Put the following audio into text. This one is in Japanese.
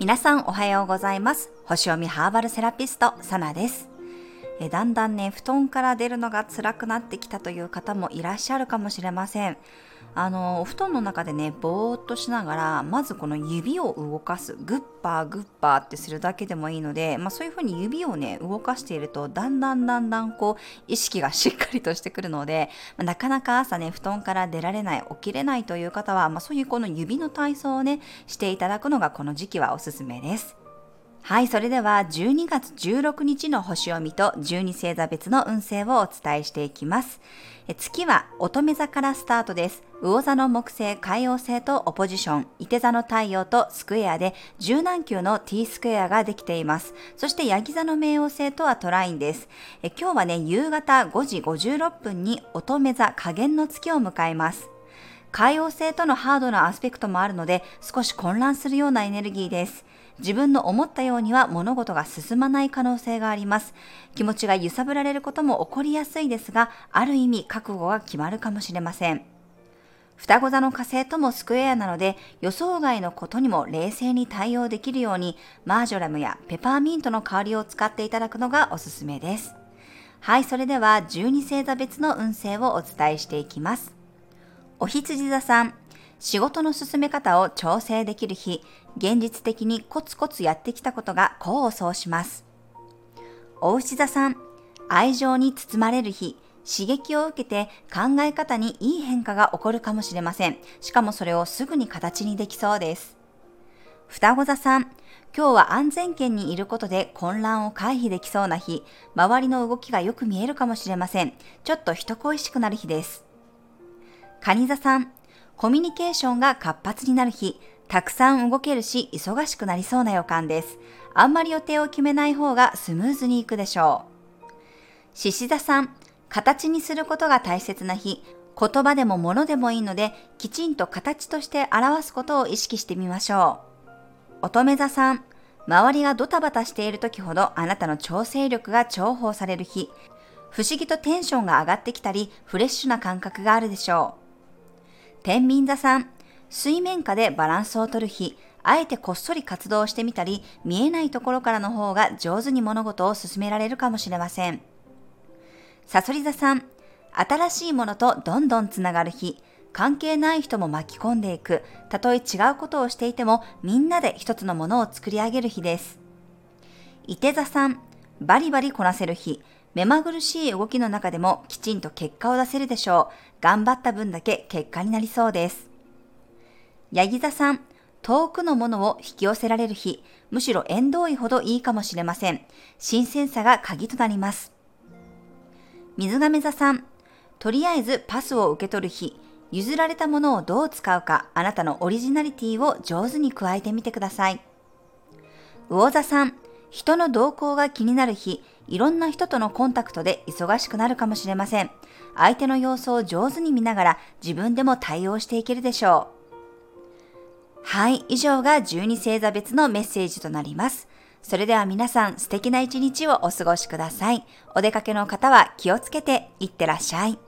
皆さんおはようございます。星読みハーバルセラピストサナです。えだんだんね布団から出るのが辛くなってきたという方もいらっしゃるかもしれませんあのお布団の中でねぼーっとしながらまずこの指を動かすグッパーグッパーってするだけでもいいので、まあ、そういう風に指をね動かしているとだんだんだんだんこう意識がしっかりとしてくるので、まあ、なかなか朝ね布団から出られない起きれないという方は、まあ、そういうこの指の体操をねしていただくのがこの時期はおすすめです。はい、それでは12月16日の星読みと12星座別の運勢をお伝えしていきます。月は乙女座からスタートです。魚座の木星、海王星とオポジション、伊手座の太陽とスクエアで柔軟球の T スクエアができています。そしてヤギ座の冥王星とはトラインです。え今日はね、夕方5時56分に乙女座下限の月を迎えます。海王星とのハードなアスペクトもあるので少し混乱するようなエネルギーです。自分の思ったようには物事が進まない可能性があります。気持ちが揺さぶられることも起こりやすいですが、ある意味覚悟が決まるかもしれません。双子座の火星ともスクエアなので予想外のことにも冷静に対応できるようにマージョラムやペパーミントの香りを使っていただくのがおすすめです。はい、それでは12星座別の運勢をお伝えしていきます。お羊座さん、仕事の進め方を調整できる日、現実的にコツコツやってきたことが功を奏します。お牛座さん、愛情に包まれる日、刺激を受けて考え方にいい変化が起こるかもしれません。しかもそれをすぐに形にできそうです。双子座さん、今日は安全圏にいることで混乱を回避できそうな日、周りの動きがよく見えるかもしれません。ちょっと人恋しくなる日です。蟹座さん、コミュニケーションが活発になる日、たくさん動けるし忙しくなりそうな予感です。あんまり予定を決めない方がスムーズにいくでしょう。獅子座さん、形にすることが大切な日、言葉でも物でもいいので、きちんと形として表すことを意識してみましょう。乙女座さん、周りがドタバタしている時ほどあなたの調整力が重宝される日、不思議とテンションが上がってきたり、フレッシュな感覚があるでしょう。天秤座さん、水面下でバランスをとる日、あえてこっそり活動してみたり、見えないところからの方が上手に物事を進められるかもしれません。さそり座さん、新しいものとどんどんつながる日、関係ない人も巻き込んでいく、たとえ違うことをしていても、みんなで一つのものを作り上げる日です。伊手座さん、バリバリこなせる日、目まぐるしい動きの中でもきちんと結果を出せるでしょう。頑張った分だけ結果になりそうです。ヤギ座さん、遠くのものを引き寄せられる日、むしろ縁遠いほどいいかもしれません。新鮮さが鍵となります。水亀座さん、とりあえずパスを受け取る日、譲られたものをどう使うか、あなたのオリジナリティを上手に加えてみてください。魚座さん、人の動向が気になる日、いろんな人とのコンタクトで忙しくなるかもしれません。相手の様子を上手に見ながら自分でも対応していけるでしょう。はい、以上が12星座別のメッセージとなります。それでは皆さん素敵な一日をお過ごしください。お出かけの方は気をつけていってらっしゃい。